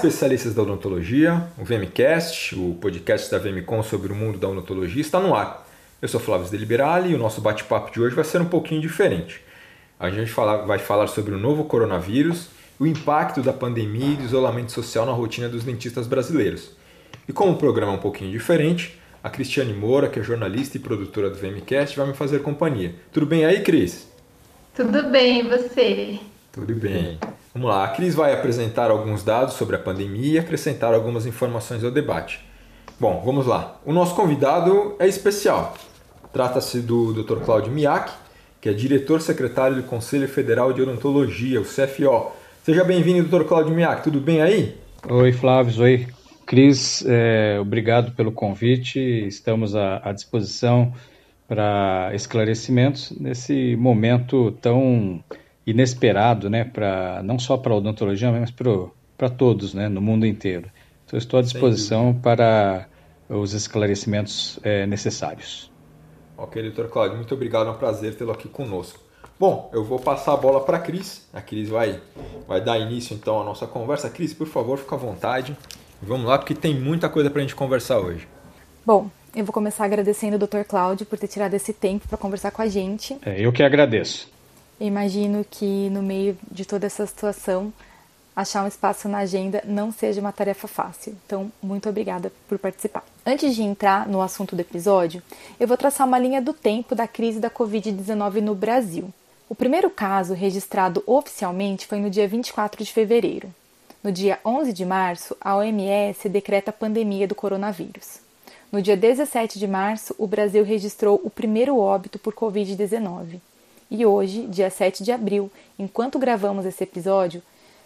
especialistas da odontologia, o VMcast, o podcast da VMcom sobre o mundo da odontologia, está no ar. Eu sou Flávio Deliberali e o nosso bate-papo de hoje vai ser um pouquinho diferente. A gente vai falar sobre o novo coronavírus, o impacto da pandemia e do isolamento social na rotina dos dentistas brasileiros. E como o programa é um pouquinho diferente, a Cristiane Moura, que é jornalista e produtora do VMcast, vai me fazer companhia. Tudo bem aí, Cris? Tudo bem, e você? Tudo bem. Vamos lá, a Cris vai apresentar alguns dados sobre a pandemia e acrescentar algumas informações ao debate. Bom, vamos lá. O nosso convidado é especial. Trata-se do Dr. Cláudio Miak, que é diretor secretário do Conselho Federal de Odontologia, o CFO. Seja bem-vindo, Dr. Cláudio Miak. Tudo bem aí? Oi, Flávio. Oi, Cris. É, obrigado pelo convite. Estamos à, à disposição para esclarecimentos nesse momento tão inesperado, né, para não só para a odontologia, mas para todos, né, no mundo inteiro. Então, estou à disposição para os esclarecimentos é, necessários. Ok, doutor Cláudio, muito obrigado, é um prazer tê-lo aqui conosco. Bom, eu vou passar a bola para a Cris. A Cris vai, vai dar início então à nossa conversa. Cris, por favor, fica à vontade. Vamos lá, porque tem muita coisa para a gente conversar hoje. Bom, eu vou começar agradecendo o Dr. Cláudio por ter tirado esse tempo para conversar com a gente. É, eu que agradeço. Imagino que no meio de toda essa situação, achar um espaço na agenda não seja uma tarefa fácil. Então, muito obrigada por participar. Antes de entrar no assunto do episódio, eu vou traçar uma linha do tempo da crise da Covid-19 no Brasil. O primeiro caso registrado oficialmente foi no dia 24 de fevereiro. No dia 11 de março, a OMS decreta a pandemia do coronavírus. No dia 17 de março, o Brasil registrou o primeiro óbito por Covid-19. E hoje, dia 7 de abril, enquanto gravamos esse episódio,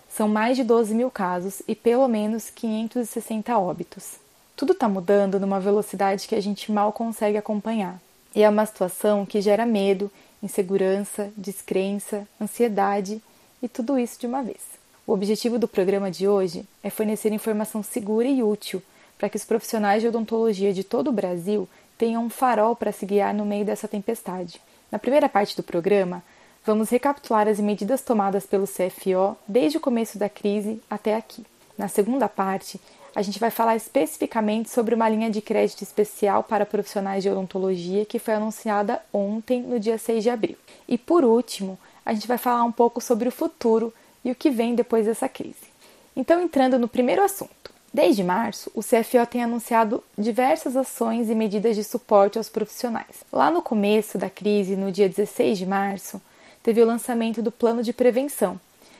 são mais de 12 mil casos e pelo menos 560 óbitos. Tudo está mudando numa velocidade que a gente mal consegue acompanhar. E é uma situação que gera medo, insegurança, descrença, ansiedade e tudo isso de uma vez. O objetivo do programa de hoje é fornecer informação segura e útil para que os profissionais de odontologia de todo o Brasil tenham um farol para se guiar no meio dessa tempestade. Na primeira parte do programa, vamos recapitular as medidas tomadas pelo CFO desde o começo da crise até aqui. Na segunda parte, a gente vai falar especificamente sobre uma linha de crédito especial para profissionais de odontologia que foi anunciada ontem, no dia 6 de abril. E por último, a gente vai falar um pouco sobre o futuro e o que vem depois dessa crise. Então, entrando no primeiro assunto. Desde março, o CFO tem anunciado diversas ações e medidas de suporte aos profissionais. Lá no começo da crise, no dia 16 de março, teve o lançamento do Plano de Prevenção,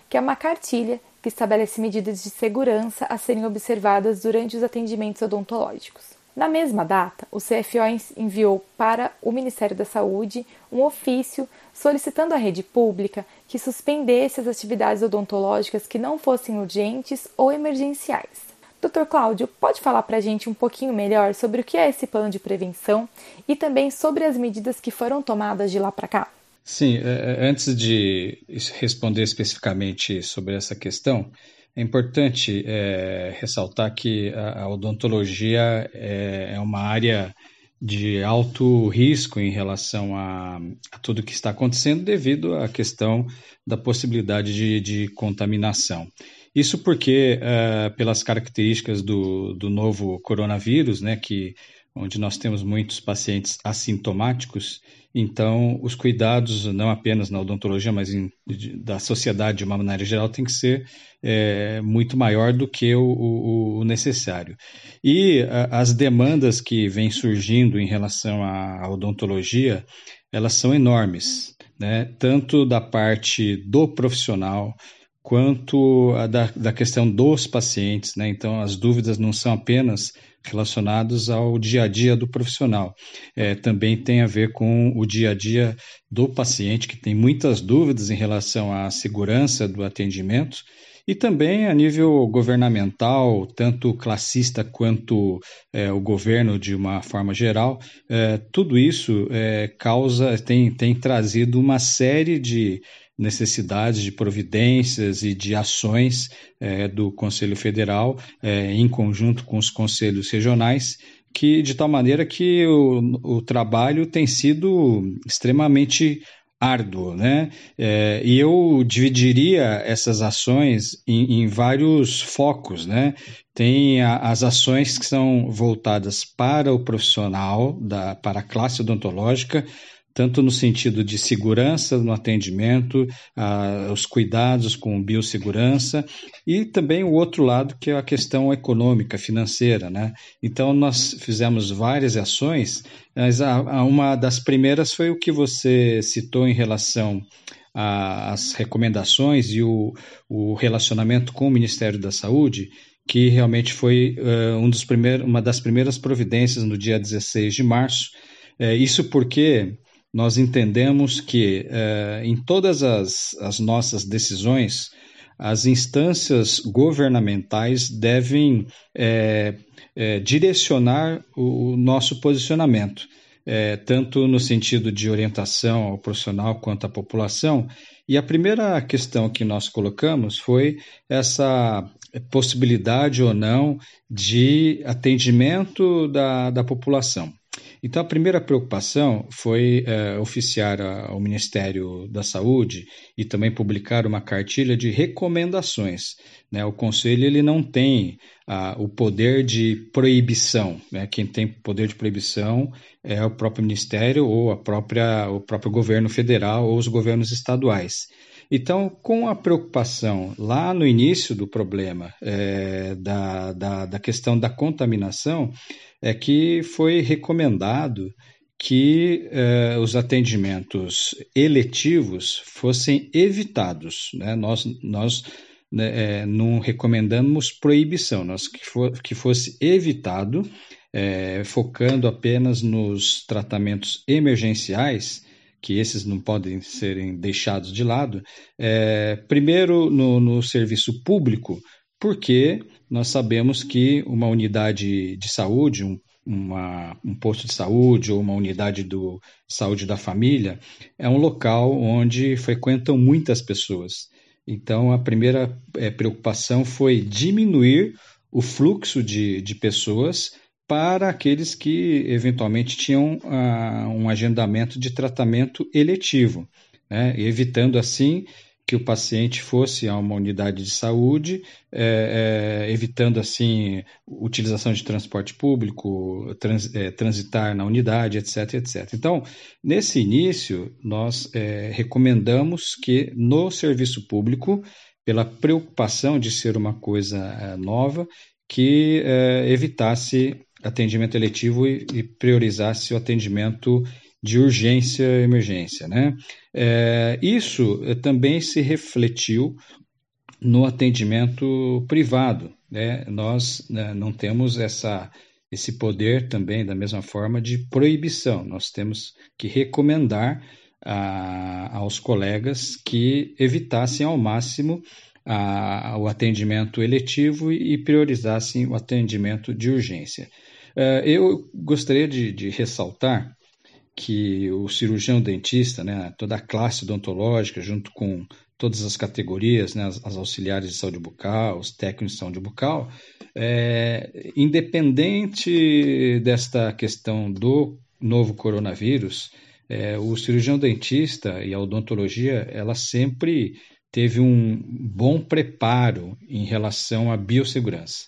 que é uma cartilha que estabelece medidas de segurança a serem observadas durante os atendimentos odontológicos. Na mesma data, o CFO enviou para o Ministério da Saúde um ofício solicitando à rede pública que suspendesse as atividades odontológicas que não fossem urgentes ou emergenciais. Dr. Cláudio, pode falar para a gente um pouquinho melhor sobre o que é esse plano de prevenção e também sobre as medidas que foram tomadas de lá para cá? Sim, é, é, antes de responder especificamente sobre essa questão, é importante é, ressaltar que a, odontologia é, é, uma área de alto risco em relação a, a, tudo que está acontecendo devido à questão da possibilidade de, de contaminação. Isso porque, uh, pelas características do, do novo coronavírus, né, que onde nós temos muitos pacientes assintomáticos, então os cuidados, não apenas na odontologia, mas em, de, da sociedade de uma maneira geral, tem que ser é, muito maior do que o, o, o necessário. E as demandas que vêm surgindo em relação à odontologia, elas são enormes, né? tanto da parte do profissional, quanto a da, da questão dos pacientes, né? Então, as dúvidas não são apenas relacionadas ao dia a dia do profissional, é, também tem a ver com o dia a dia do paciente, que tem muitas dúvidas em relação à segurança do atendimento e também a nível governamental, tanto classista quanto é, o governo de uma forma geral, é, tudo isso é, causa, tem, tem trazido uma série de necessidades de providências e de ações é, do Conselho Federal, é, em conjunto com os conselhos regionais, que de tal maneira que o, o trabalho tem sido extremamente árduo, né? É, e eu dividiria essas ações em, em vários focos, né? Tem a, as ações que são voltadas para o profissional, da, para a classe odontológica, tanto no sentido de segurança no atendimento, ah, os cuidados com biossegurança, e também o outro lado, que é a questão econômica, financeira. Né? Então, nós fizemos várias ações, mas a, a uma das primeiras foi o que você citou em relação às recomendações e o, o relacionamento com o Ministério da Saúde, que realmente foi uh, um dos primeiros, uma das primeiras providências no dia 16 de março. É, isso porque nós entendemos que eh, em todas as, as nossas decisões, as instâncias governamentais devem é, é, direcionar o, o, nosso posicionamento, é, tanto no sentido de orientação ao profissional quanto à população. E a primeira questão que nós colocamos foi essa possibilidade ou não de atendimento da, da população. Então, a primeira preocupação foi é, oficiar ao Ministério da Saúde e também publicar uma cartilha de recomendações. Né? O Conselho ele não tem ah, o poder de proibição. Né? Quem tem poder de proibição é o próprio Ministério ou a própria, o próprio governo federal ou os governos estaduais. Então, com a preocupação lá no início do problema é, da, da, da questão da contaminação, é que foi recomendado que eh, os atendimentos eletivos fossem evitados. Né? Nós, nós né, é, não recomendamos proibição, nós que, for, que fosse evitado, é, focando apenas nos tratamentos emergenciais, que esses não podem serem deixados de lado. É, primeiro, no, no serviço público, porque nós sabemos que uma unidade de saúde, um, uma, um posto de saúde ou uma unidade do saúde da família é um local onde frequentam muitas pessoas. Então, a primeira é, preocupação foi diminuir o fluxo de, de pessoas para aqueles que eventualmente tinham ah, um agendamento de tratamento eletivo, né? evitando assim que o paciente fosse a uma unidade de saúde, é, é, evitando assim utilização de transporte público, trans, é, transitar na unidade, etc, etc. Então, nesse início, nós recomendamos que no serviço público, pela preocupação de ser uma coisa nova, que evitasse atendimento eletivo e, e priorizasse o atendimento de urgência e emergência. Né? É, isso eh, também se refletiu no atendimento privado. Né? Nós né, não temos essa, esse poder também, da mesma forma, de proibição. Nós temos que recomendar a, aos colegas que evitassem ao máximo a, o atendimento eletivo e priorizassem o atendimento de urgência. Uh, eu gostaria de, de ressaltar que o cirurgião dentista, né, toda a classe odontológica, junto com todas as categorias, né, as, as auxiliares de saúde bucal, os técnicos de saúde bucal, é, independente desta questão do novo coronavírus, é, o cirurgião dentista e a odontologia, ela sempre teve um bom preparo em relação à biossegurança.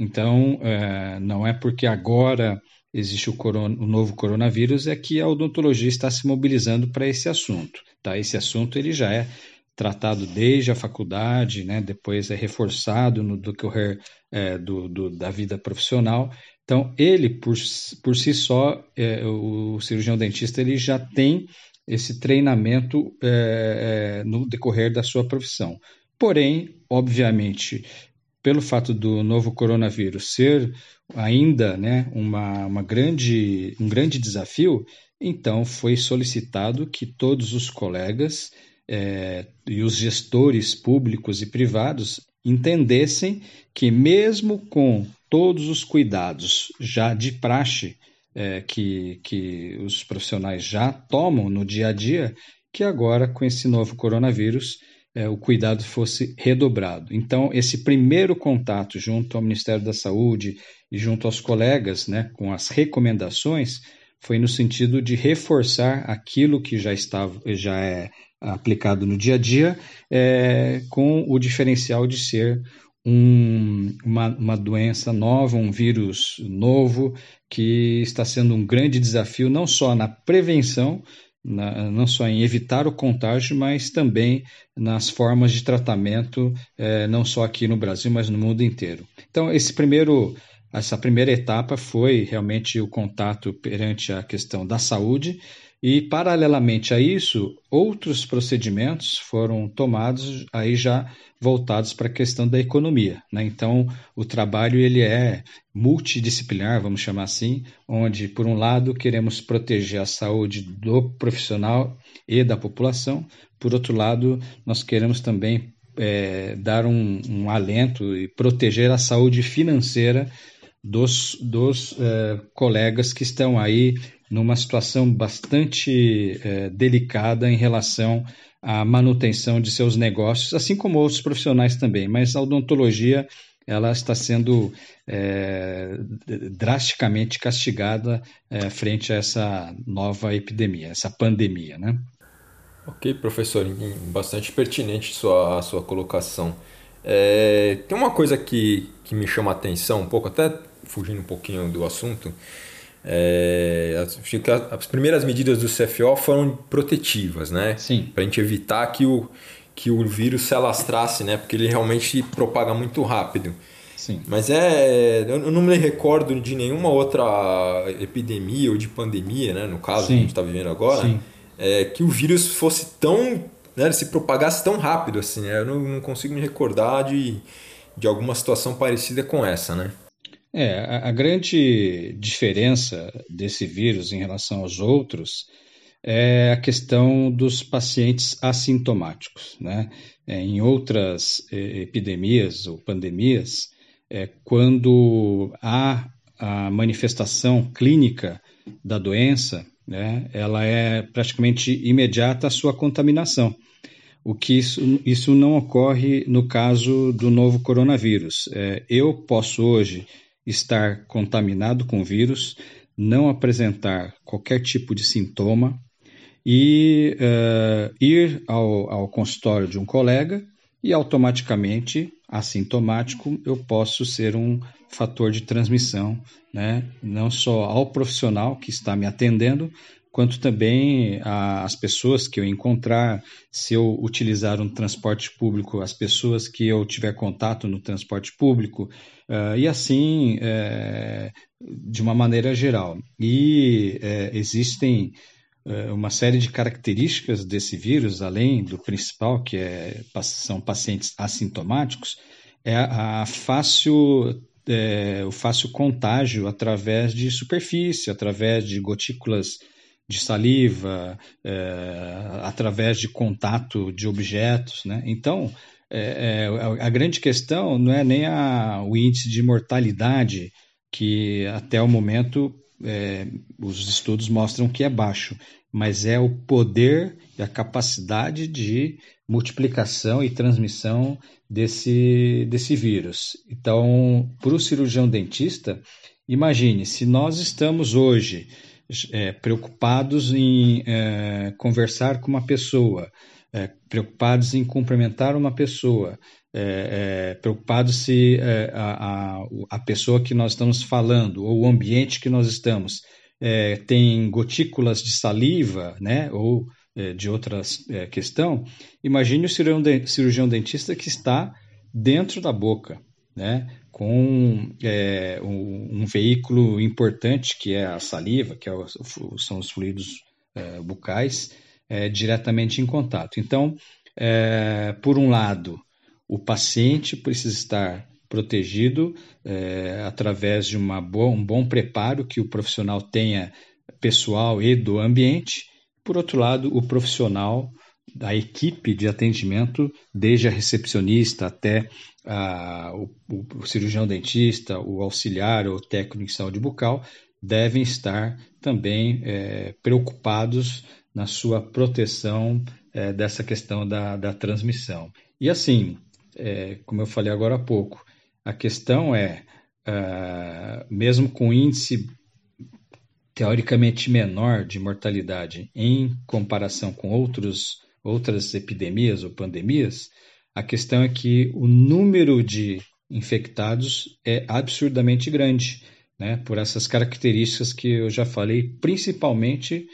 Então, é, não é porque agora existe o, corona, o, novo coronavírus é que a odontologia está se mobilizando para esse assunto. Tá? Esse assunto ele já é tratado desde a faculdade, né? depois é reforçado no decorrer é, do, do, da vida profissional. Então, ele, por, por si só, é, o cirurgião dentista, ele já tem esse treinamento é, é no decorrer da sua profissão. Porém, obviamente, pelo fato do novo coronavírus ser ainda né, uma, uma grande, um grande desafio, então foi solicitado que todos os colegas é, e os gestores públicos e privados entendessem que, mesmo com todos os cuidados já de praxe é, que, que os profissionais já tomam no dia a dia, que agora, com esse novo coronavírus, é, o cuidado fosse redobrado. Então, esse primeiro contato junto ao Ministério da Saúde e junto aos colegas, né, com as recomendações, foi no sentido de reforçar aquilo que já estava, já é aplicado no dia a dia, é, com o diferencial de ser um, uma, uma doença nova, um vírus novo, que está sendo um grande desafio não só na prevenção, na, não só em evitar o contágio, mas também nas formas de tratamento, é, não só aqui no Brasil, mas no mundo inteiro. Então, esse primeiro, essa primeira etapa foi realmente o contato perante a questão da saúde, e, paralelamente a isso, outros procedimentos foram tomados aí já voltados para a questão da economia. Né? Então, o trabalho ele é multidisciplinar, vamos chamar assim, onde, por um lado, queremos proteger a saúde do profissional e da população, por outro lado, nós queremos também é, dar um, um, alento e proteger a saúde financeira dos, dos é, colegas que estão aí numa situação bastante é, delicada em relação à manutenção de seus negócios, assim como outros profissionais também. Mas a odontologia ela está sendo é, drasticamente castigada é, frente a essa nova epidemia, essa pandemia, né? Ok, professor, bastante pertinente sua, sua colocação. É, tem uma coisa que, que me chama a atenção um pouco, até fugindo um pouquinho do assunto, é, que as primeiras medidas do CFO foram protetivas, né? Sim. Para a gente evitar que o, que o vírus se alastrasse, né? Porque ele realmente propaga muito rápido. Sim. Mas é, eu não me recordo de nenhuma outra epidemia ou de pandemia, né? No caso Sim. que a gente está vivendo agora, é, que o vírus fosse tão, né? Se propagasse tão rápido assim. Né? Eu não, não consigo me recordar de, de alguma situação parecida com essa, né? É, a, a grande diferença desse vírus em relação aos outros é a questão dos pacientes assintomáticos. Né? É, em outras epidemias ou pandemias, é, quando há a manifestação clínica da doença, né, ela é praticamente imediata a sua contaminação. O que isso, isso não ocorre no caso do novo coronavírus. É, eu posso hoje estar contaminado com vírus, não apresentar qualquer tipo de sintoma e uh, ir ao, ao consultório de um colega e automaticamente, assintomático, eu posso ser um fator de transmissão, né? não só ao profissional que está me atendendo, quanto também as pessoas que eu encontrar, se eu utilizar um transporte público, as pessoas que eu tiver contato no transporte público, uh, e assim é, de uma maneira geral. E é, existem é, uma série de características desse vírus, além do principal, que é, são pacientes assintomáticos, é a fácil é, o fácil contágio através de superfície, através de gotículas de saliva, é, através de contato de objetos. Né? Então, é, é, a grande questão não é nem a, o índice de mortalidade, que até o momento é, os estudos mostram que é baixo, mas é o poder e a capacidade de multiplicação e transmissão desse, desse vírus. Então, para o cirurgião dentista, imagine, se nós estamos hoje é, preocupados em é, conversar com uma pessoa, é, preocupados em cumprimentar uma pessoa, é, é, preocupados se é, a, a, a, pessoa que nós estamos falando ou o ambiente que nós estamos tem gotículas de saliva, né, ou de outra questão, imagine o cirurgião, cirurgião dentista que está dentro da boca, né? Com é, um, um, veículo importante que é a saliva, que é o, são os fluidos é, bucais, é, diretamente em contato. Então, é, por um lado, o paciente precisa estar protegido é, através de uma boa, um bom preparo que o profissional tenha pessoal e do ambiente. Por outro lado, o profissional da equipe de atendimento, desde a recepcionista até a, o, o, cirurgião dentista, o auxiliar ou técnico de saúde bucal, devem estar também é, preocupados na sua proteção é, dessa questão da, da transmissão. E assim, é, como eu falei agora há pouco, a questão é, uh, mesmo com índice teoricamente menor de mortalidade em comparação com outros, outras epidemias ou pandemias, a questão é que o número de infectados é absurdamente grande, né? por essas características que eu já falei, principalmente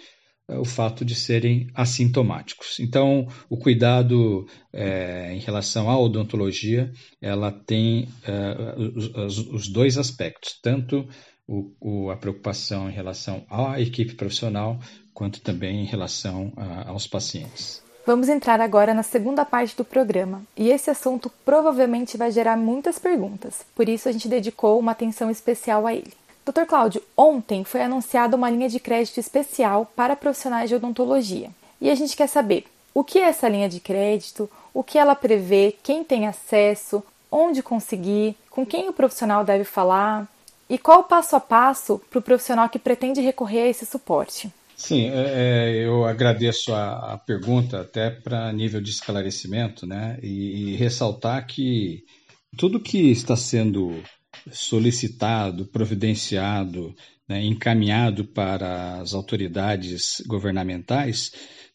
é, o fato de serem assintomáticos. Então, o cuidado é, em relação à odontologia, ela tem é, os, os, dois aspectos, tanto o, o, a preocupação em relação à equipe profissional, quanto também em relação a, aos pacientes. Vamos entrar agora na segunda parte do programa, e esse assunto provavelmente vai gerar muitas perguntas, por isso a gente dedicou uma atenção especial a ele. Dr. Cláudio, ontem foi anunciada uma linha de crédito especial para profissionais de odontologia. E a gente quer saber o que é essa linha de crédito, o que ela prevê, quem tem acesso, onde conseguir, com quem o profissional deve falar e qual o passo a passo para o profissional que pretende recorrer a esse suporte. Sim, é, é eu agradeço a, a pergunta até para nível de esclarecimento, né? E, e ressaltar que tudo que está sendo solicitado, providenciado, né, encaminhado para as autoridades governamentais,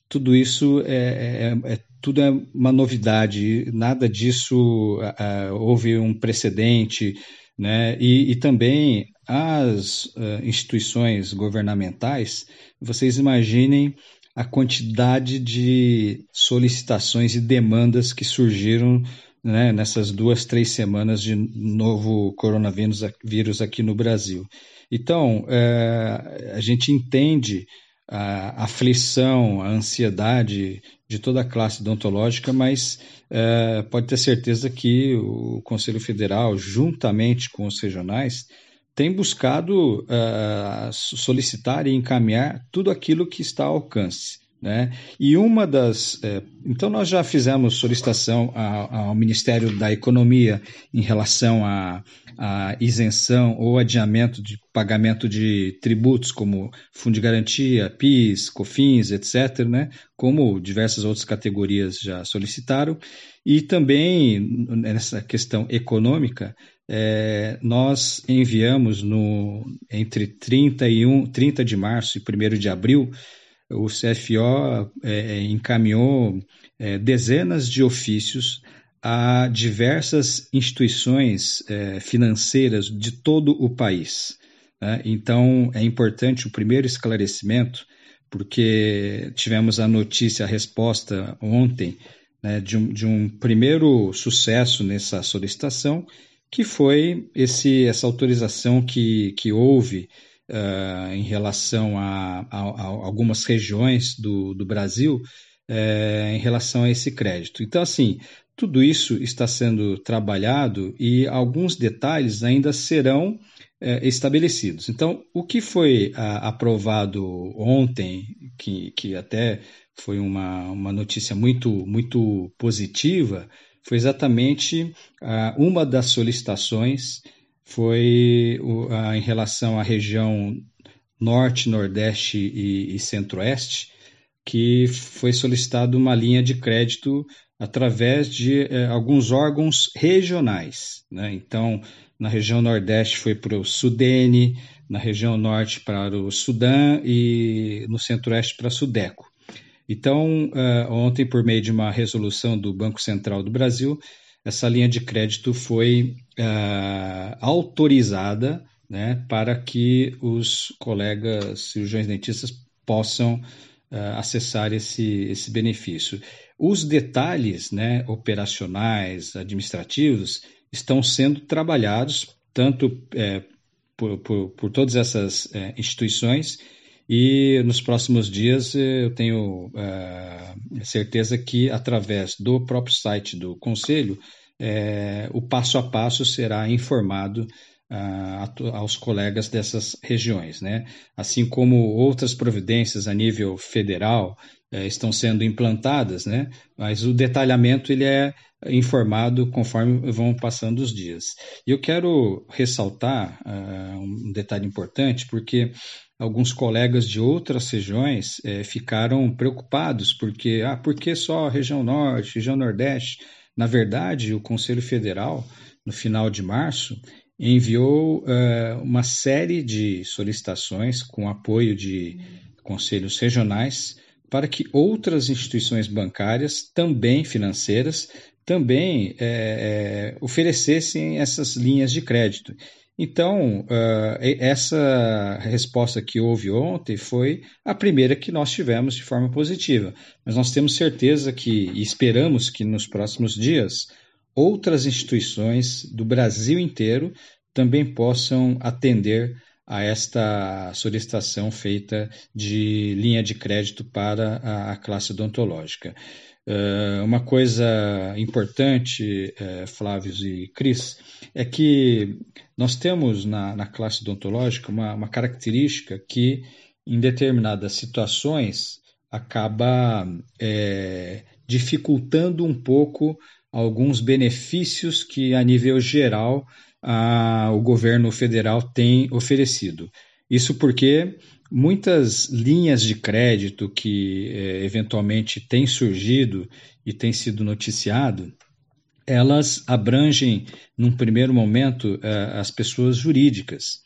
tudo isso é, é, é tudo é uma novidade, nada disso uh, houve um precedente, né? E, e também as uh, instituições governamentais, vocês imaginem a quantidade de solicitações e demandas que surgiram né, nessas duas, três semanas de novo coronavírus vírus aqui no Brasil. Então, é, a gente entende a aflição, a ansiedade de toda a classe odontológica, mas é, pode ter certeza que o Conselho Federal, juntamente com os regionais, tem buscado é, solicitar e encaminhar tudo aquilo que está ao alcance. Né? E uma das. É, então, nós já fizemos solicitação ao Ministério da Economia em relação à, isenção ou adiamento de pagamento de tributos, como Fundo de Garantia, PIS, COFINS, etc., né? como diversas outras categorias já solicitaram. E também, nessa questão econômica, é, nós enviamos no, entre 31, 30 de março e 1 de abril o CFO é, é, encaminhou é, dezenas de ofícios a diversas instituições é, financeiras de todo o país. Né? Então, é importante o primeiro esclarecimento, porque tivemos a notícia, a resposta ontem, né, de, um, de um primeiro sucesso nessa solicitação, que foi esse, essa autorização que, que houve uh, em relação a, a, a, algumas regiões do, do Brasil uh, em relação a esse crédito. Então, assim, tudo isso está sendo trabalhado e alguns detalhes ainda serão uh, estabelecidos. Então, o que foi aprovado ontem, que, que até foi uma, uma notícia muito, muito positiva, foi exatamente uma das solicitações foi a, em relação à região norte, nordeste e, e centro-oeste, que foi solicitado uma linha de crédito através de eh, alguns órgãos regionais. Né? Então, na região nordeste foi para o Sudene, na região norte para o Sudã e no centro-oeste para a Sudeco. Então, uh, ontem, por meio de uma resolução do Banco Central do Brasil, essa linha de crédito foi uh, autorizada né, para que os colegas cirurgiões dentistas possam uh, acessar esse, esse benefício. Os detalhes né, operacionais, administrativos, estão sendo trabalhados tanto é, por, por, por, todas essas é, instituições e nos próximos dias eu tenho uh, certeza que, através do próprio site do Conselho, é, o passo a passo será informado uh, aos colegas dessas regiões. Né? Assim como outras providências a nível federal estão sendo implantadas, né? mas o detalhamento ele é informado conforme vão passando os dias. E eu quero ressaltar uh, um detalhe importante, porque alguns colegas de outras regiões eh, ficaram preocupados, porque, ah, por que só região norte, região nordeste? Na verdade, o Conselho Federal, no final de março, enviou uh, uma série de solicitações com apoio de conselhos regionais para que outras instituições bancárias, também financeiras, também é, é, oferecessem essas linhas de crédito. Então, uh, essa resposta que houve ontem foi a primeira que nós tivemos de forma positiva. Mas nós temos certeza que, e esperamos que nos próximos dias, outras instituições do Brasil inteiro também possam atender a esta solicitação feita de linha de crédito para a classe odontológica. Uh, uma coisa importante, uh, Flávio e Cris, é que nós temos na, na classe odontológica uma, uma, característica que, em determinadas situações, acaba é, dificultando um pouco alguns benefícios que, a nível geral, o governo federal tem oferecido. Isso porque muitas linhas de crédito que é, eventualmente têm surgido e têm sido noticiado, elas abrangem, num primeiro momento, é, as pessoas jurídicas.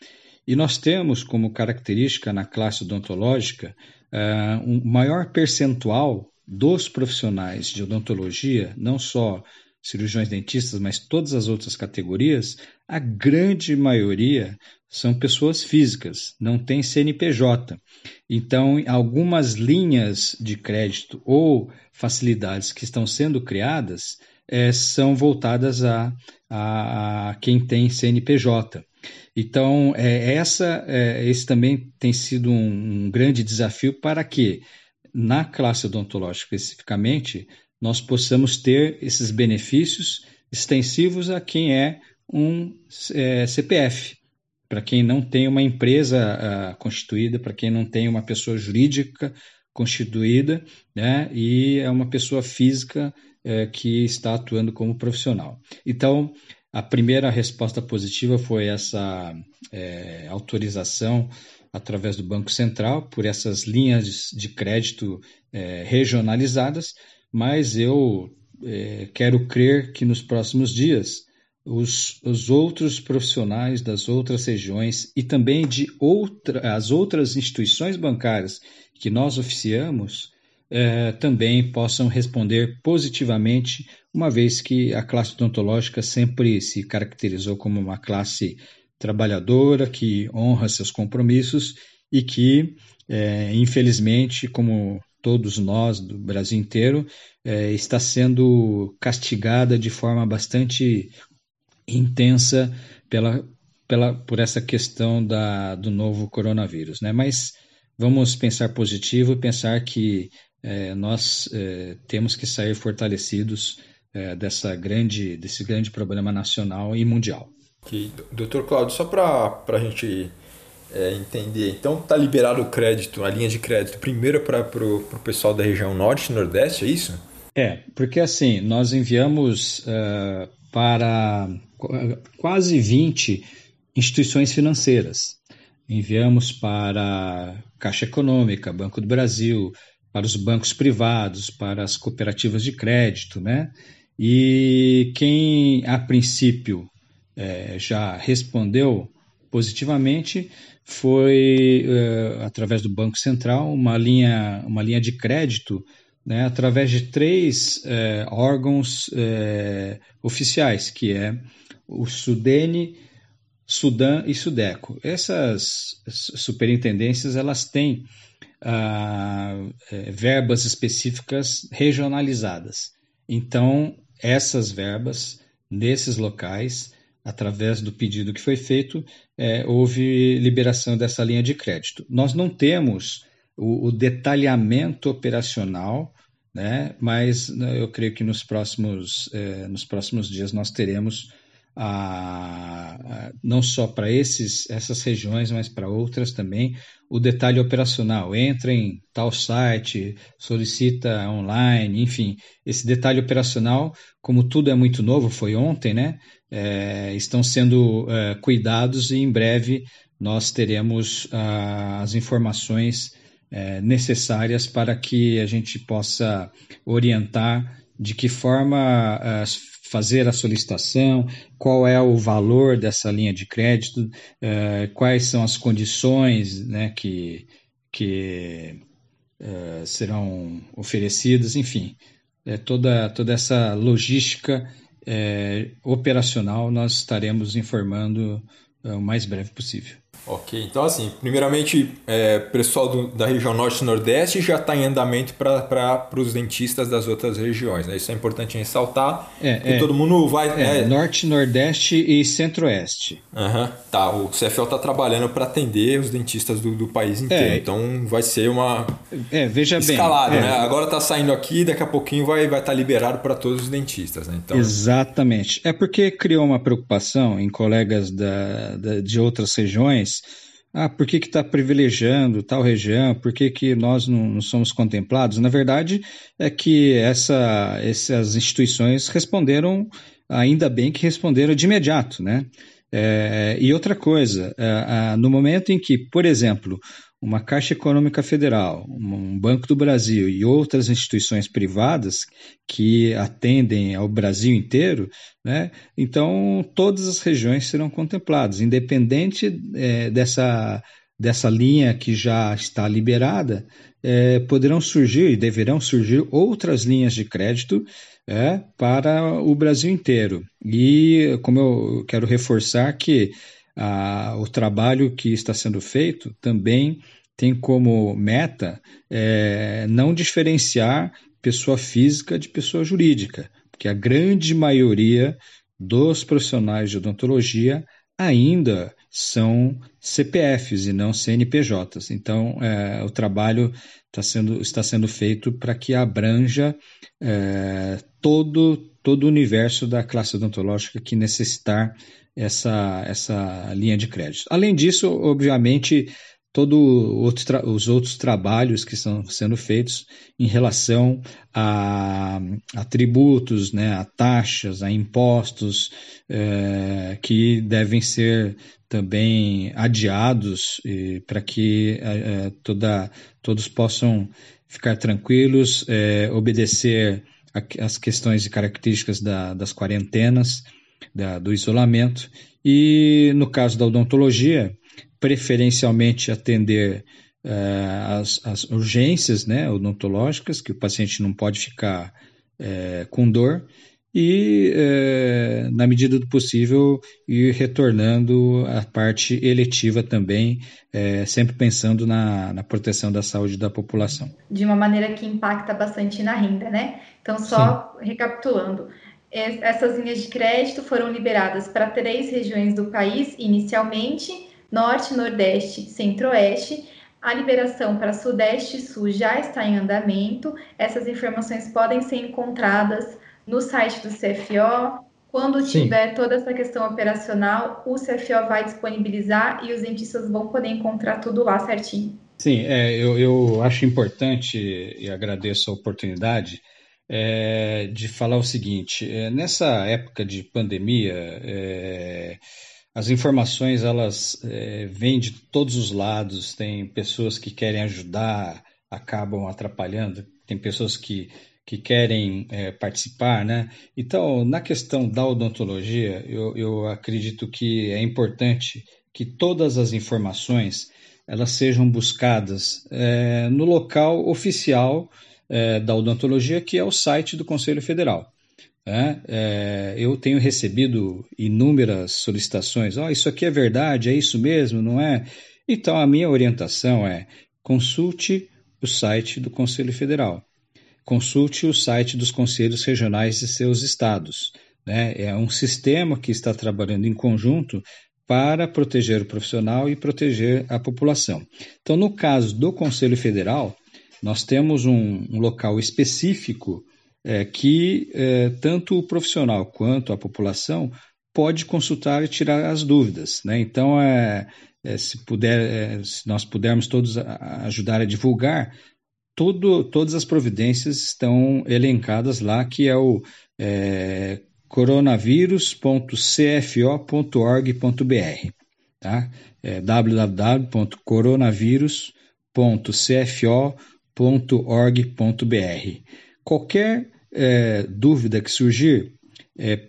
E nós temos como característica na classe odontológica é, um maior percentual dos profissionais de odontologia, não só cirurgiões dentistas, mas todas as outras categorias, a grande maioria são pessoas físicas, não tem CNPJ. Então, algumas linhas de crédito ou facilidades que estão sendo criadas é, são voltadas a, a, a, quem tem CNPJ. Então, é, essa, é, esse também tem sido um, um grande desafio para que, na classe odontológica especificamente, nós possamos ter esses benefícios extensivos a quem é um é, CPF, para quem não tem uma empresa uh, constituída, para quem não tem uma pessoa jurídica constituída, né, e é uma pessoa física uh, que está atuando como profissional. Então, a primeira resposta positiva foi essa é, autorização através do Banco Central por essas linhas de crédito é, regionalizadas, mas eu é, quero crer que nos próximos dias os, os, outros profissionais das outras regiões e também de outra, as outras instituições bancárias que nós oficiamos é, também possam responder positivamente, uma vez que a classe odontológica sempre se caracterizou como uma classe trabalhadora que honra seus compromissos e que, é, infelizmente, como todos nós do Brasil inteiro, é, está sendo castigada de forma bastante intensa pela, pela, por essa questão da, do novo coronavírus. Né? Mas vamos pensar positivo e pensar que é, nós é, temos que sair fortalecidos é, dessa grande, desse grande problema nacional e mundial. Okay. Doutor Cláudio, só para a gente é, entender. Então tá liberado o crédito, a linha de crédito, primeiro para o pessoal da região norte e nordeste, é isso? É, porque assim, nós enviamos uh, para quase 20 instituições financeiras. Enviamos para Caixa Econômica, Banco do Brasil, para os bancos privados, para as cooperativas de crédito, né? E quem a princípio é, já respondeu positivamente foi, uh, através do Banco Central, uma linha, uma linha de crédito né, através de três uh, órgãos uh, oficiais, que é o Sudene, Sudan e Sudeco. Essas superintendências elas têm uh, verbas específicas regionalizadas. Então, essas verbas nesses locais através do pedido que foi feito, é, houve liberação dessa linha de crédito. Nós não temos o, o detalhamento operacional, né, mas né, eu creio que nos próximos, é, nos próximos dias nós teremos a, a, não só para essas regiões, mas para outras também, o detalhe operacional. Entra em tal site, solicita online, enfim, esse detalhe operacional, como tudo é muito novo, foi ontem, né? É, estão sendo é, cuidados e em breve nós teremos as informações é, necessárias para que a gente possa orientar de que forma fazer a solicitação, qual é o valor dessa linha de crédito, é, quais são as condições né, que, que é, serão oferecidas, enfim, é, toda, toda essa logística é, operacional nós estaremos informando o mais breve possível. Ok, então assim, primeiramente, é, pessoal do, da região norte e nordeste já está em andamento para os dentistas das outras regiões, né? Isso é importante ressaltar, é, é, todo mundo vai... É, né? Norte, nordeste e centro-oeste. Uhum, tá, o CFL está trabalhando para atender os dentistas do, do país inteiro, é. então vai ser uma é, veja escalada, bem, né? Agora está saindo aqui, daqui a pouquinho vai estar vai tá liberado para todos os dentistas, né? Então... Exatamente, é porque criou uma preocupação em colegas da, da de outras regiões ah, por que está privilegiando tal região, por que, que nós não, não, somos contemplados? Na verdade, é que essa, essas instituições responderam, ainda bem que responderam de imediato, né? É, e outra coisa, é, no momento em que, por exemplo, uma Caixa Econômica Federal, um Banco do Brasil e outras instituições privadas que atendem ao Brasil inteiro, né? então todas as regiões serão contempladas, independente é, dessa, dessa linha que já está liberada, é, poderão surgir e deverão surgir outras linhas de crédito é, para o Brasil inteiro. E como eu quero reforçar que ah, o trabalho que está sendo feito também tem como meta é, não diferenciar pessoa física de pessoa jurídica, porque a grande maioria dos profissionais de odontologia ainda são CPFs e não CNPJs. Então, é, o trabalho está sendo, está sendo feito para que abranja é, todo, todo o universo da classe odontológica que necessitar essa, essa linha de crédito. Além disso, obviamente, todos outro os outros trabalhos que estão sendo feitos em relação a, a tributos, né, a taxas, a impostos, é, que devem ser também adiados para que é, toda, todos possam ficar tranquilos, é, obedecer as questões e características da, das quarentenas da, do isolamento. E no caso da odontologia, preferencialmente atender uh, as, as, urgências né, odontológicas, que o paciente não pode ficar uh, com dor, e, uh, na medida do possível, ir retornando a parte eletiva também, sempre pensando na, na, proteção da saúde da população. De uma maneira que impacta bastante na renda, né? Então, só Sim. recapitulando, essas linhas de crédito foram liberadas para três regiões do país inicialmente, Norte, Nordeste, Centro-Oeste. A liberação para Sudeste e Sul já está em andamento. Essas informações podem ser encontradas no site do CFO. Quando Sim. tiver toda essa questão operacional, o CFO vai disponibilizar e os dentistas vão poder encontrar tudo lá certinho. Sim, é, eu, eu acho importante e agradeço a oportunidade é, de falar o seguinte: é, nessa época de pandemia, é, as informações elas é, vêm de todos os lados. Tem pessoas que querem ajudar, acabam atrapalhando. Tem pessoas que que querem é, participar, né? Então, na questão da odontologia, eu, eu acredito que é importante que todas as informações elas sejam buscadas é, no local oficial da odontologia, que é o site do Conselho Federal. É, é, eu tenho recebido inúmeras solicitações. Oh, isso aqui é verdade, é isso mesmo, não é? Então, a minha orientação é consulte o site do Conselho Federal. Consulte o site dos conselhos regionais de seus estados. Né? É um sistema que está trabalhando em conjunto para proteger o profissional e proteger a população. Então, no caso do Conselho Federal, nós temos um, um local específico é, que é, tanto o profissional quanto a população pode consultar e tirar as dúvidas. Né? Então, é, é se, puder, é, se nós pudermos todos ajudar a divulgar, tudo, todas as providências estão elencadas lá, que é o é, coronavírus.cfo.org.br. Tá? É www.coronavírus.cfo.org.br. Qualquer é, dúvida que surgir, é,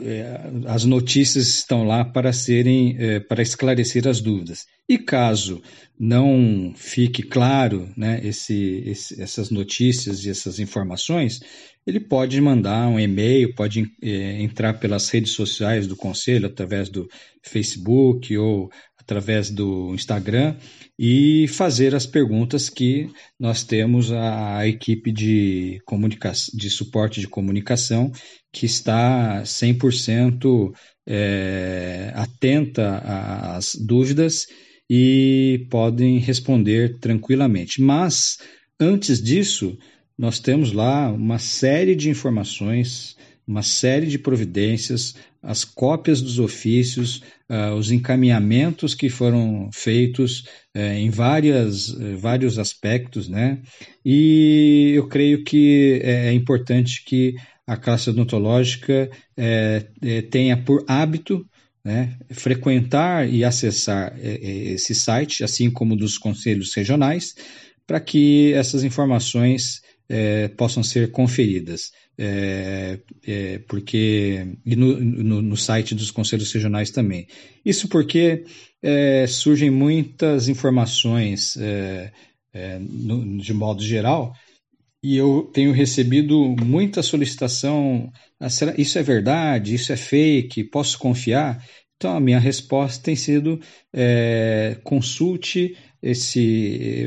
é, as notícias estão lá para serem é, para esclarecer as dúvidas. E caso não fique claro né, esse, esse, essas notícias e essas informações, ele pode mandar um e-mail, pode é, entrar pelas redes sociais do conselho, através do Facebook ou através do Instagram e fazer as perguntas que nós temos a, equipe de, comunicação, de suporte de comunicação que está 100% é, atenta às dúvidas e podem responder tranquilamente. Mas, antes disso, nós temos lá uma série de informações, uma série de providências, as cópias dos ofícios, uh, os encaminhamentos que foram feitos uh, em várias, uh, vários aspectos, né? E eu creio que é, é importante que a classe odontológica tenha por hábito né, frequentar e acessar esse site, assim como dos conselhos regionais, para que essas informações é, possam ser conferidas. É, é, porque e no, no, no, site dos conselhos regionais também. Isso porque é, surgem muitas informações é, no, de modo geral e eu tenho recebido muita solicitação. Ah, será, isso é verdade? Isso é fake? Posso confiar? Então, a minha resposta tem sido: é, consulte esse,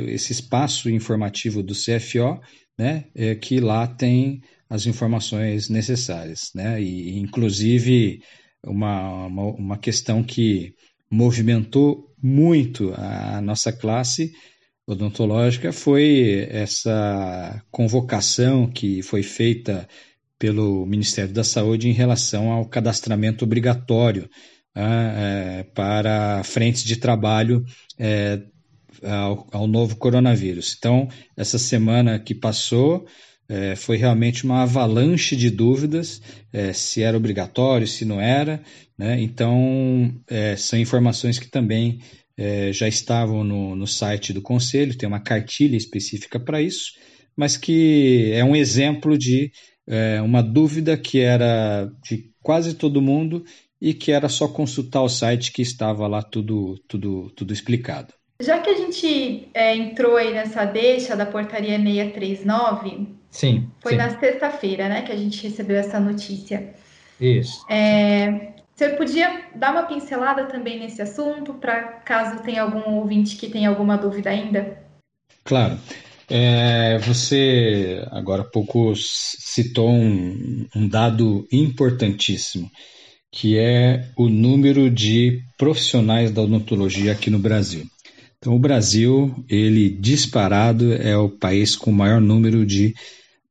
esse espaço informativo do CFO, né, é, que lá tem as informações necessárias. Né, e, inclusive, uma, uma, uma questão que movimentou muito a nossa classe odontológica foi essa convocação que foi feita pelo Ministério da Saúde em relação ao cadastramento obrigatório né, é, para frentes de trabalho é, ao, ao, novo coronavírus. Então, essa semana que passou é, foi realmente uma avalanche de dúvidas é, se era obrigatório, se não era. Né? Então, é, são informações que também é, já estavam no, no site do Conselho, tem uma cartilha específica para isso, mas que é um exemplo de é, uma dúvida que era de quase todo mundo e que era só consultar o site que estava lá tudo, tudo, tudo explicado. Já que a gente é, entrou aí nessa deixa da portaria 639, sim, foi sim. na sexta-feira, né, que a gente recebeu essa notícia. Isso. É, você podia dar uma pincelada também nesse assunto, para caso tenha algum ouvinte que tenha alguma dúvida ainda? Claro. É, você agora há pouco citou um, um dado importantíssimo, que é o número de profissionais da odontologia aqui no Brasil. Então, o Brasil, ele disparado é o país com o maior número de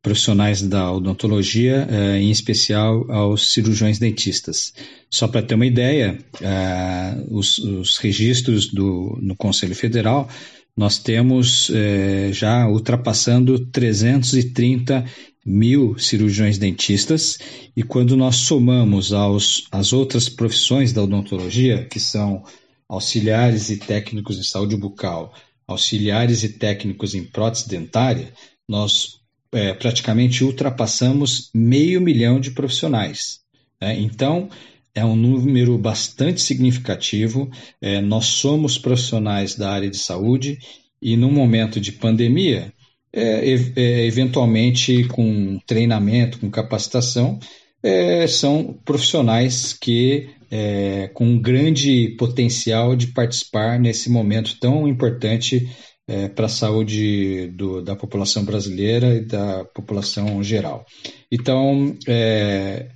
profissionais da odontologia, eh, em especial aos cirurgiões dentistas. Só para ter uma ideia, eh, os, os, registros do, no Conselho Federal, nós temos eh, já ultrapassando 330 mil cirurgiões dentistas, e quando nós somamos aos, as outras profissões da odontologia, que são auxiliares e técnicos em saúde bucal, auxiliares e técnicos em prótese dentária, nós é, praticamente ultrapassamos meio milhão de profissionais. Né? Então, é um número bastante significativo. É, nós somos profissionais da área de saúde e, no momento de pandemia, é, é eventualmente com treinamento, com capacitação, é, são profissionais que é, com um grande potencial de participar nesse momento tão importante é, para a saúde do, da população brasileira e da população geral. Então, é,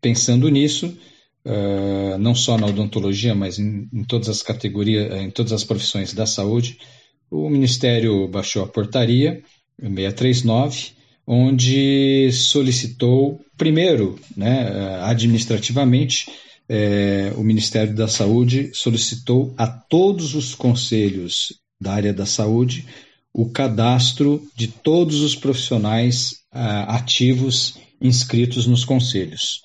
pensando nisso, é, não só na odontologia, mas em, em, todas as categorias, em todas as profissões da saúde, o Ministério baixou a portaria 639, onde solicitou, primeiro, né, administrativamente, é, o Ministério da Saúde solicitou a todos os conselhos da área da saúde o cadastro de todos os profissionais uh, ativos inscritos nos conselhos.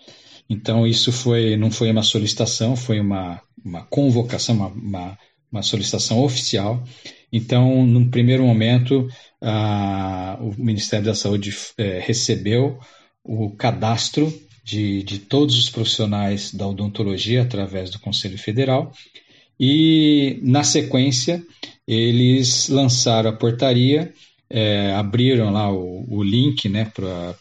Então, isso foi, não foi uma solicitação, foi uma, uma convocação, uma, uma, uma solicitação oficial. Então, num primeiro momento, uh, o Ministério da Saúde uh, recebeu o cadastro de, de todos os profissionais da odontologia através do Conselho Federal. E, na sequência, eles lançaram a portaria, é, abriram lá o, o link né,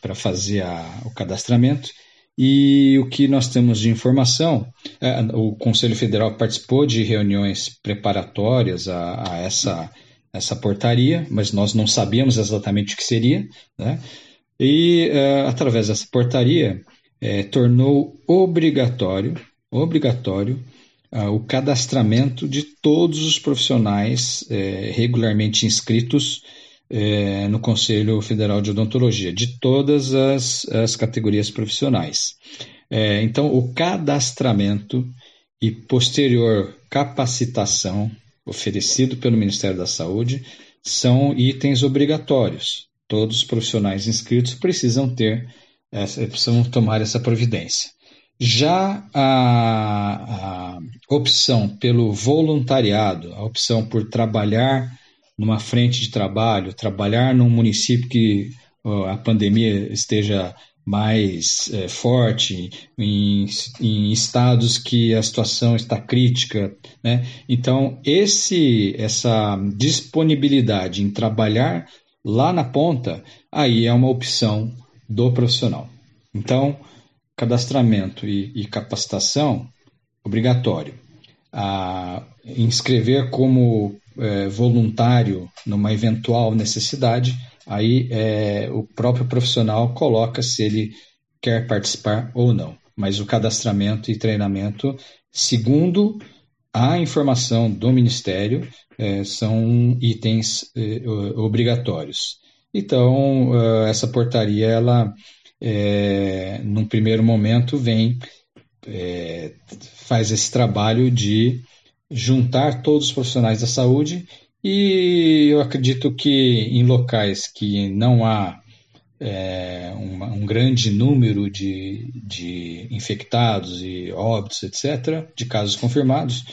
para fazer a, o cadastramento. E o que nós temos de informação, é, o Conselho Federal participou de reuniões preparatórias a, a essa, essa portaria, mas nós não sabíamos exatamente o que seria. Né? E, é, através dessa portaria, é, tornou obrigatório, obrigatório uh, o cadastramento de todos os profissionais é, regularmente inscritos é, no Conselho Federal de Odontologia, de todas as, as categorias profissionais. É, então, o cadastramento e posterior capacitação oferecido pelo Ministério da Saúde são itens obrigatórios. Todos os profissionais inscritos precisam ter essa, precisam tomar essa providência. Já a, a, opção pelo voluntariado, a opção por trabalhar numa frente de trabalho, trabalhar num município que a pandemia esteja mais é, forte, em, em, estados que a situação está crítica, né? Então esse essa disponibilidade em trabalhar lá na ponta, aí é uma opção do profissional. Então, cadastramento e, e capacitação obrigatório. A inscrever como é, voluntário numa eventual necessidade, aí é, o próprio profissional coloca se ele quer participar ou não. Mas o cadastramento e treinamento, segundo a informação do Ministério, é, são itens é, obrigatórios. Então, uh, essa portaria, ela, é, num primeiro momento, vem, é, faz esse trabalho de juntar todos os profissionais da saúde e eu acredito que em locais que não há é, um, um, grande número de, de infectados e óbitos, etc., de casos confirmados,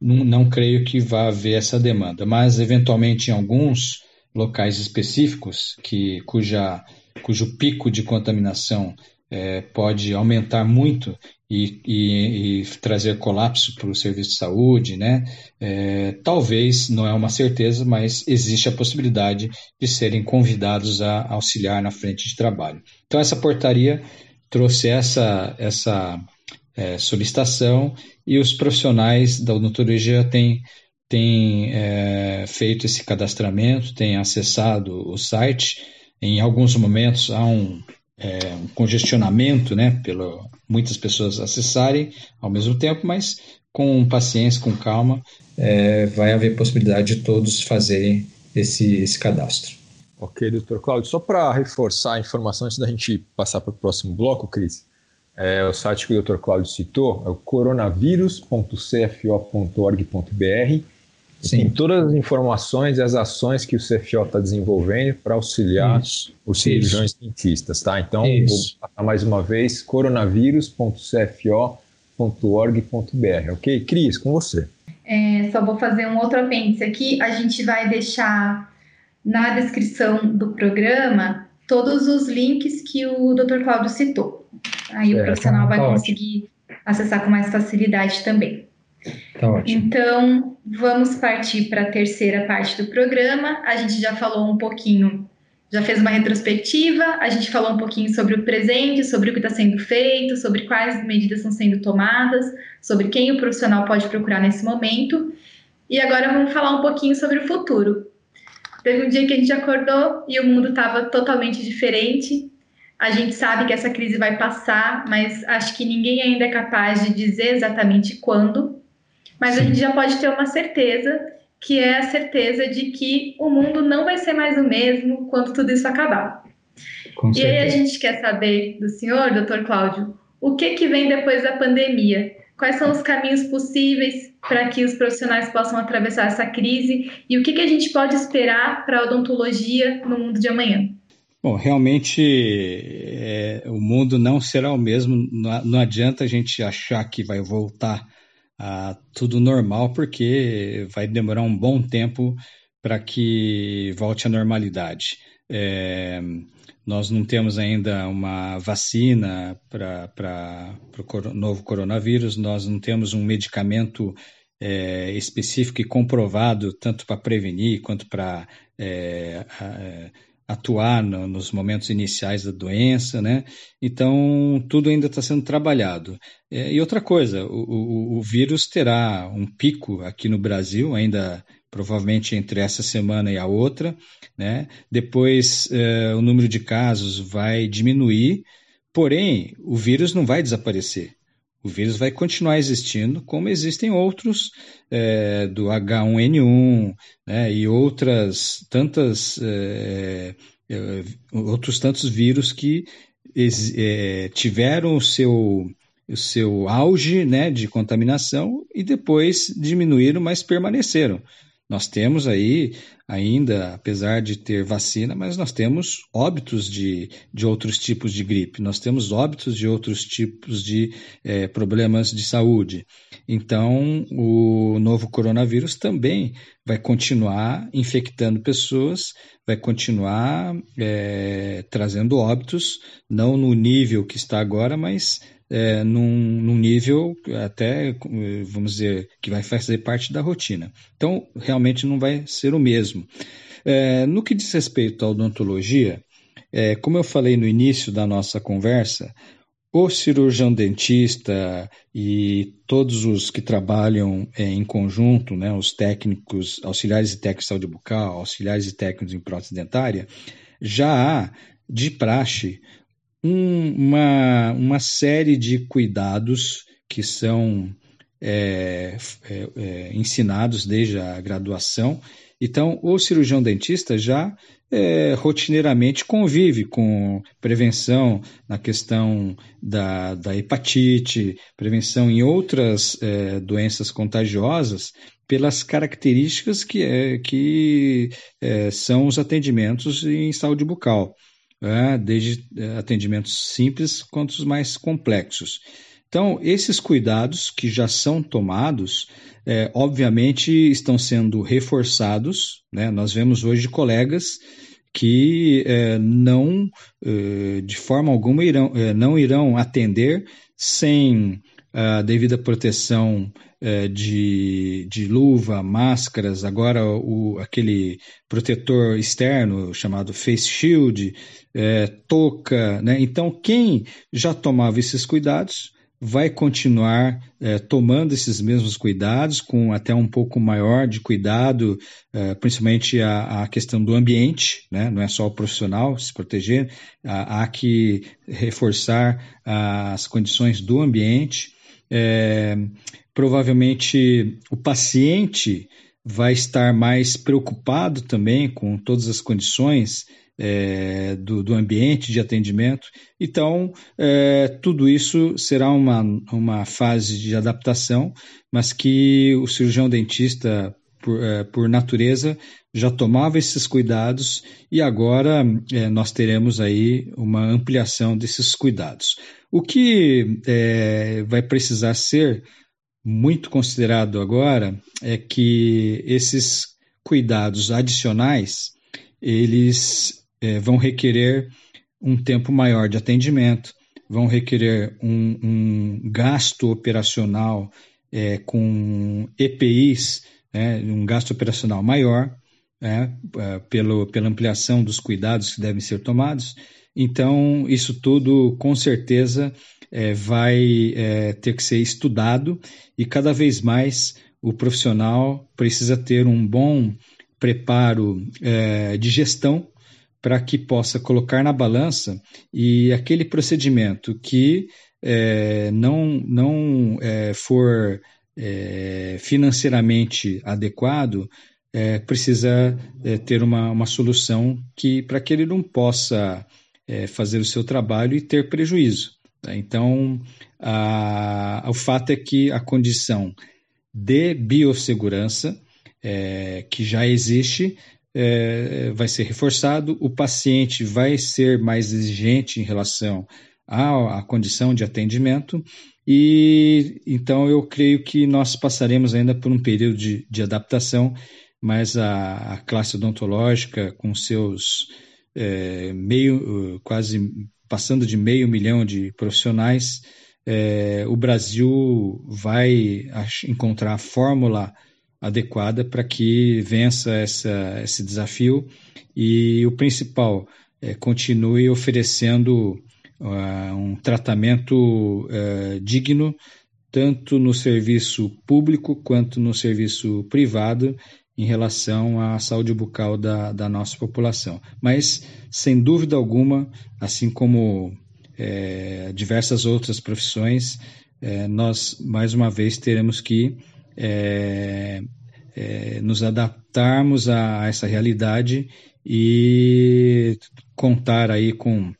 não, não creio que vá haver essa demanda. Mas, eventualmente, em alguns locais específicos que, cuja, cujo pico de contaminação é, pode aumentar muito e, e, e trazer colapso para o serviço de saúde, né? É, talvez, não é uma certeza, mas existe a possibilidade de serem convidados a auxiliar na frente de trabalho. Então, essa portaria trouxe essa, essa é, solicitação e os profissionais da odontologia têm tem é, feito esse cadastramento, tem acessado o site. Em alguns momentos há um, é, um congestionamento, né, pelo muitas pessoas acessarem ao mesmo tempo, mas com paciência, com calma, é, vai haver possibilidade de todos fazerem esse, esse cadastro. Ok, doutor Cláudio. Só para reforçar a informação antes da gente passar para o próximo bloco, Cris, é, o site que o Dr. Cláudio citou é o coronavírus.cfo.org.br Sim. Tem todas as informações e as ações que o CFO está desenvolvendo para auxiliar Isso. os cirurgiões Isso. dentistas, tá? Então, Isso. vou passar mais uma vez, coronavírus.cfo.org.br, ok? Cris, com você. É, só vou fazer um outro apêndice aqui. A gente vai deixar na descrição do programa todos os links que o Dr. Cláudio citou. Aí o profissional vai tá conseguir acessar com mais facilidade também. Tá ótimo. Então, vamos partir para a terceira parte do programa. A gente já falou um pouquinho, já fez uma retrospectiva, a gente falou um pouquinho sobre o presente, sobre o que está sendo feito, sobre quais medidas estão sendo tomadas, sobre quem o profissional pode procurar nesse momento. E agora vamos falar um pouquinho sobre o futuro. Teve um dia que a gente acordou e o mundo estava totalmente diferente. A gente sabe que essa crise vai passar, mas acho que ninguém ainda é capaz de dizer exatamente quando. Mas Sim. a gente já pode ter uma certeza, que é a certeza de que o mundo não vai ser mais o mesmo quando tudo isso acabar. Com e certeza. aí a gente quer saber do senhor, doutor Cláudio, o que, que vem depois da pandemia? Quais são os caminhos possíveis para que os profissionais possam atravessar essa crise e o que, que a gente pode esperar para a odontologia no mundo de amanhã? Bom, realmente é, o mundo não será o mesmo. Não, não adianta a gente achar que vai voltar a tudo normal, porque vai demorar um bom tempo para que volte à normalidade. É, nós não temos ainda uma vacina para o novo coronavírus, nós não temos um medicamento é, específico e comprovado, tanto para prevenir quanto para é, atuar no, nos momentos iniciais da doença, né? Então, tudo ainda está sendo trabalhado. É, e outra coisa, o, o, o, vírus terá um pico aqui no Brasil, ainda provavelmente entre essa semana e a outra, né? Depois, é, o número de casos vai diminuir, porém, o vírus não vai desaparecer. O vírus vai continuar existindo, como existem outros é, do H1N1 né, e outras tantas é, é, outros tantos vírus que é, tiveram o seu o seu auge né, de contaminação e depois diminuíram, mas permaneceram. Nós temos aí ainda, apesar de ter vacina, mas nós temos óbitos de, de outros tipos de gripe, nós temos óbitos de outros tipos de é, problemas de saúde. Então, o novo coronavírus também vai continuar infectando pessoas, vai continuar é, trazendo óbitos, não no nível que está agora, mas é, num, num, nível até, vamos dizer, que vai fazer parte da rotina. Então, realmente não vai ser o mesmo. É, no que diz respeito à odontologia, é, como eu falei no início da nossa conversa, o cirurgião dentista e todos os que trabalham é, em conjunto, né, os técnicos, auxiliares e técnicos de saúde bucal, auxiliares e técnicos em prótese dentária, já há de praxe um, uma, uma série de cuidados que são é, é, é, ensinados desde a graduação. Então, o cirurgião dentista já é, rotineiramente convive com prevenção na questão da, da hepatite, prevenção em outras é, doenças contagiosas, pelas características que, é, que são os atendimentos em saúde bucal desde é, atendimentos simples quanto os mais complexos. Então, esses cuidados que já são tomados, é, obviamente, estão sendo reforçados. Né? Nós vemos hoje colegas que é, não, é, de forma alguma, irão, é, não irão atender sem a devida proteção é, de, de luva, máscaras, agora o, aquele protetor externo chamado face shield, é, touca. Né? Então, quem já tomava esses cuidados vai continuar é, tomando esses mesmos cuidados, com até um pouco maior de cuidado, é, principalmente a, a, questão do ambiente, né? não é só o profissional se proteger, há, há que reforçar as condições do ambiente. É, provavelmente o paciente vai estar mais preocupado também com todas as condições é, do, do, ambiente de atendimento. Então, é, tudo isso será uma, uma fase de adaptação, mas que o cirurgião dentista, por, é, por natureza, já tomava esses cuidados e agora é, nós teremos aí uma ampliação desses cuidados. O que é, vai precisar ser muito considerado agora é que esses cuidados adicionais eles é, vão requerer um tempo maior de atendimento, vão requerer um, um gasto operacional é, com EPIs, né, um gasto operacional maior, né, é, pelo, pela ampliação dos cuidados que devem ser tomados. Então, isso tudo, com certeza, é, vai é, ter que ser estudado e cada vez mais o profissional precisa ter um bom preparo é, de gestão para que possa colocar na balança e aquele procedimento que é, não, não é, for é, financeiramente adequado, é, precisa é, ter uma, uma solução que para que ele não possa é, fazer o seu trabalho e ter prejuízo. Tá? Então, a, o fato é que a condição de biossegurança que já existe é, vai ser reforçado, o paciente vai ser mais exigente em relação à, à condição de atendimento, e então eu creio que nós passaremos ainda por um período de, de adaptação, mas a, a classe odontológica, com seus é, meio, quase passando de meio milhão de profissionais, é, o Brasil vai encontrar a fórmula adequada para que vença essa, esse desafio e o principal, é, continue oferecendo uh, um tratamento uh, digno, tanto no serviço público quanto no serviço privado, em relação à saúde bucal da, da nossa população. Mas, sem dúvida alguma, assim como é, diversas outras profissões, é, nós, mais uma vez, teremos que é, é nos adaptarmos a, essa realidade e contar aí com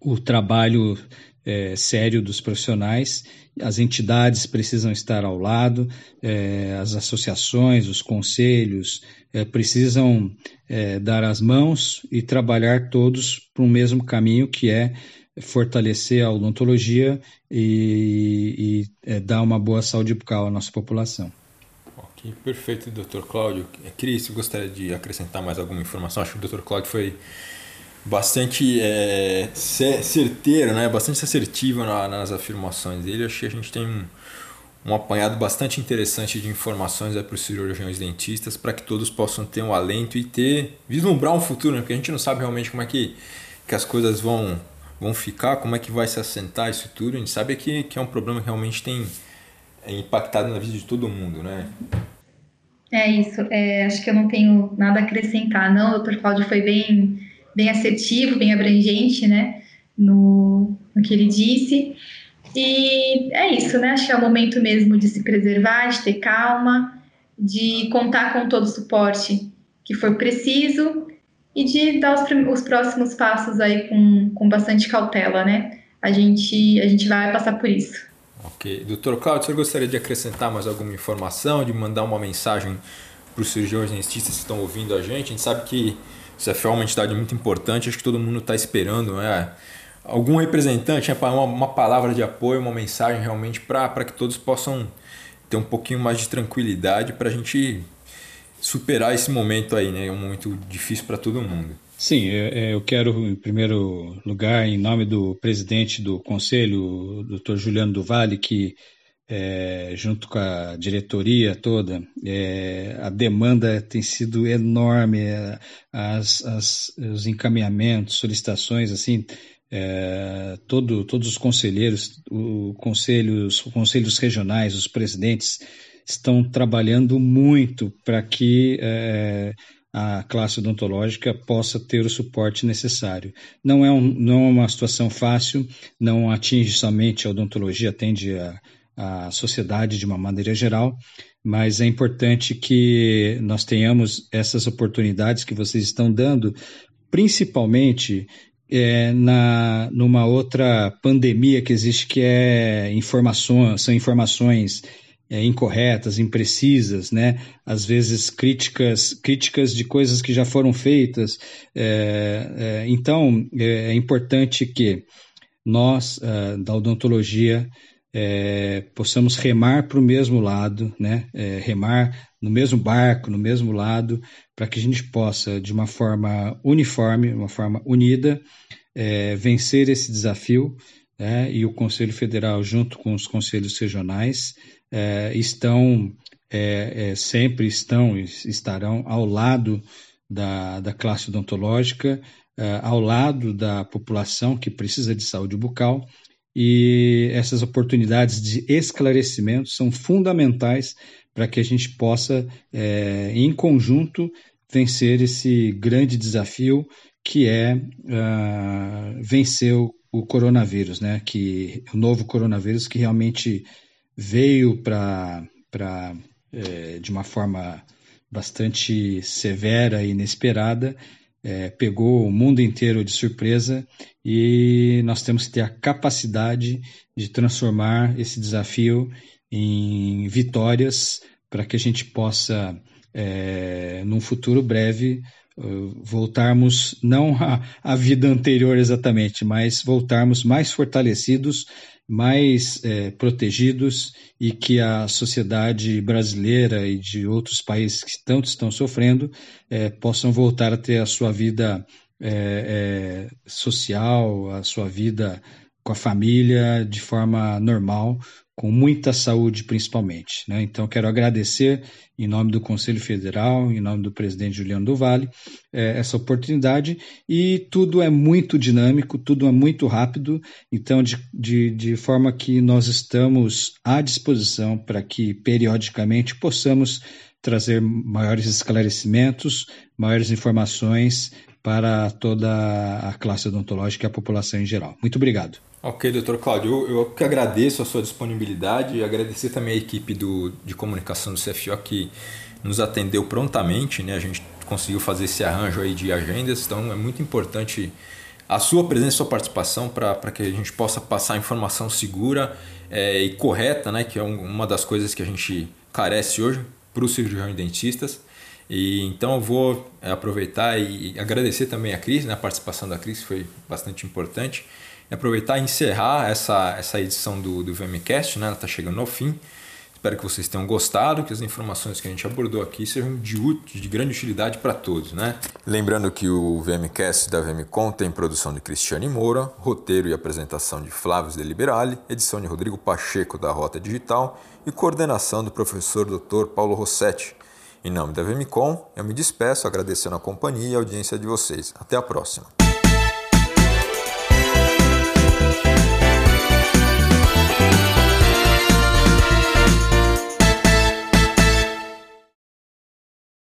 o trabalho é, sério dos profissionais, as entidades precisam estar ao lado, é, as associações, os conselhos é, precisam é, dar as mãos e trabalhar todos para o mesmo caminho que é fortalecer a odontologia e, e é, dar uma boa saúde bucal à nossa população. Ok, perfeito, doutor Cláudio. Cris, gostaria de acrescentar mais alguma informação? Acho que o doutor Cláudio foi bastante é, certeiro, né? bastante assertivo nas afirmações dele. Acho que a gente tem um, um apanhado bastante interessante de informações para os cirurgiões dentistas para que todos possam ter um alento e ter vislumbrar um futuro, né? porque a gente não sabe realmente como é que, que as coisas vão, vão ficar, como é que vai se assentar isso tudo. A gente sabe que, que é um problema que realmente tem é, impactado na vida de todo mundo, né? É isso. É, acho que eu não tenho nada a acrescentar, não. O doutor Cláudio foi bem bem assertivo, bem abrangente, né, no, no que ele disse. E é isso, né? Acho que é o momento mesmo de se preservar, de ter calma, de contar com todo o suporte que for preciso e de dar os, os próximos passos aí com, com bastante cautela, né? A gente, a gente vai passar por isso. Ok. Doutor Claudio, você gostaria de acrescentar mais alguma informação, de mandar uma mensagem para os cirurgiões dentistas que estão ouvindo a gente? A gente sabe que isso é uma entidade muito importante, acho que todo mundo está esperando, né? Algum representante, né, uma, uma palavra de apoio, uma mensagem realmente para que todos possam ter um pouquinho mais de tranquilidade para a gente superar esse momento aí, né? É um momento difícil para todo mundo. Sim, eu quero, em primeiro lugar, em nome do presidente do conselho, Dr. Juliano Duvalle, que é, junto com a diretoria toda, é, a demanda tem sido enorme, é, as, as, os encaminhamentos, solicitações, assim, é, todo, todos os conselheiros, o conselhos, os conselhos regionais, os presidentes estão trabalhando muito para que é, a classe odontológica possa ter o suporte necessário. Não é, um, não é uma situação fácil, não atinge somente a odontologia, atende a a sociedade de uma maneira geral, mas é importante que nós tenhamos essas oportunidades que vocês estão dando, principalmente é, na, numa outra pandemia que existe, que é informações, são informações é, incorretas, imprecisas, né? Às vezes críticas, críticas de coisas que já foram feitas. É, é então é, é importante que nós é, da odontologia é, possamos remar para o mesmo lado, né? É, remar no mesmo barco, no mesmo lado, para que a gente possa, de uma forma uniforme, uma forma unida, vencer esse desafio. Né? E o Conselho Federal, junto com os conselhos regionais, é, estão é, é, sempre estão estarão ao lado da, da classe odontológica, ao lado da população que precisa de saúde bucal e essas oportunidades de esclarecimento são fundamentais para que a gente possa, é, em conjunto, vencer esse grande desafio que é uh, vencer o, o, coronavírus, né? Que o novo coronavírus que realmente veio para é, de uma forma bastante severa e inesperada é, pegou o mundo inteiro de surpresa e nós temos que ter a capacidade de transformar esse desafio em vitórias para que a gente possa, é, num futuro breve, voltarmos não à, à vida anterior exatamente, mas voltarmos mais fortalecidos mais é, protegidos e que a sociedade brasileira e de outros países que tanto estão sofrendo é, possam voltar a ter a sua vida é, é, social, a sua vida com a família de forma normal, com muita saúde principalmente. Né? Então, quero agradecer, em nome do Conselho Federal, em nome do presidente Juliano do Vale, é, essa oportunidade. E tudo é muito dinâmico, tudo é muito rápido, então, de, de, de forma que nós estamos à disposição para que, periodicamente, possamos trazer maiores esclarecimentos, maiores informações para toda a classe odontológica e a população em geral. Muito obrigado. Ok, doutor Cláudio, eu, eu que agradeço a sua disponibilidade e agradecer também a equipe do, de comunicação do CFO que nos atendeu prontamente, né? A gente conseguiu fazer esse arranjo aí de agendas, então é muito importante a sua presença, a sua participação para que a gente possa passar informação segura é, e correta, né? Que é um, uma das coisas que a gente carece hoje para os cirurgiões dentistas. E então eu vou é, aproveitar e agradecer também a Cris, né? A participação da Cris foi bastante importante aproveitar e encerrar essa, essa edição do, do VMcast, né? ela está chegando ao fim. Espero que vocês tenham gostado, que as informações que a gente abordou aqui sejam de, de grande utilidade para todos. Né? Lembrando que o VMcast da VMCom tem produção de Cristiane Moura, roteiro e apresentação de Flávio Deliberali, edição de Rodrigo Pacheco da Rota Digital e coordenação do professor Dr. Paulo Rossetti. Em nome da VMCom, eu me despeço agradecendo a companhia e a audiência de vocês. Até a próxima.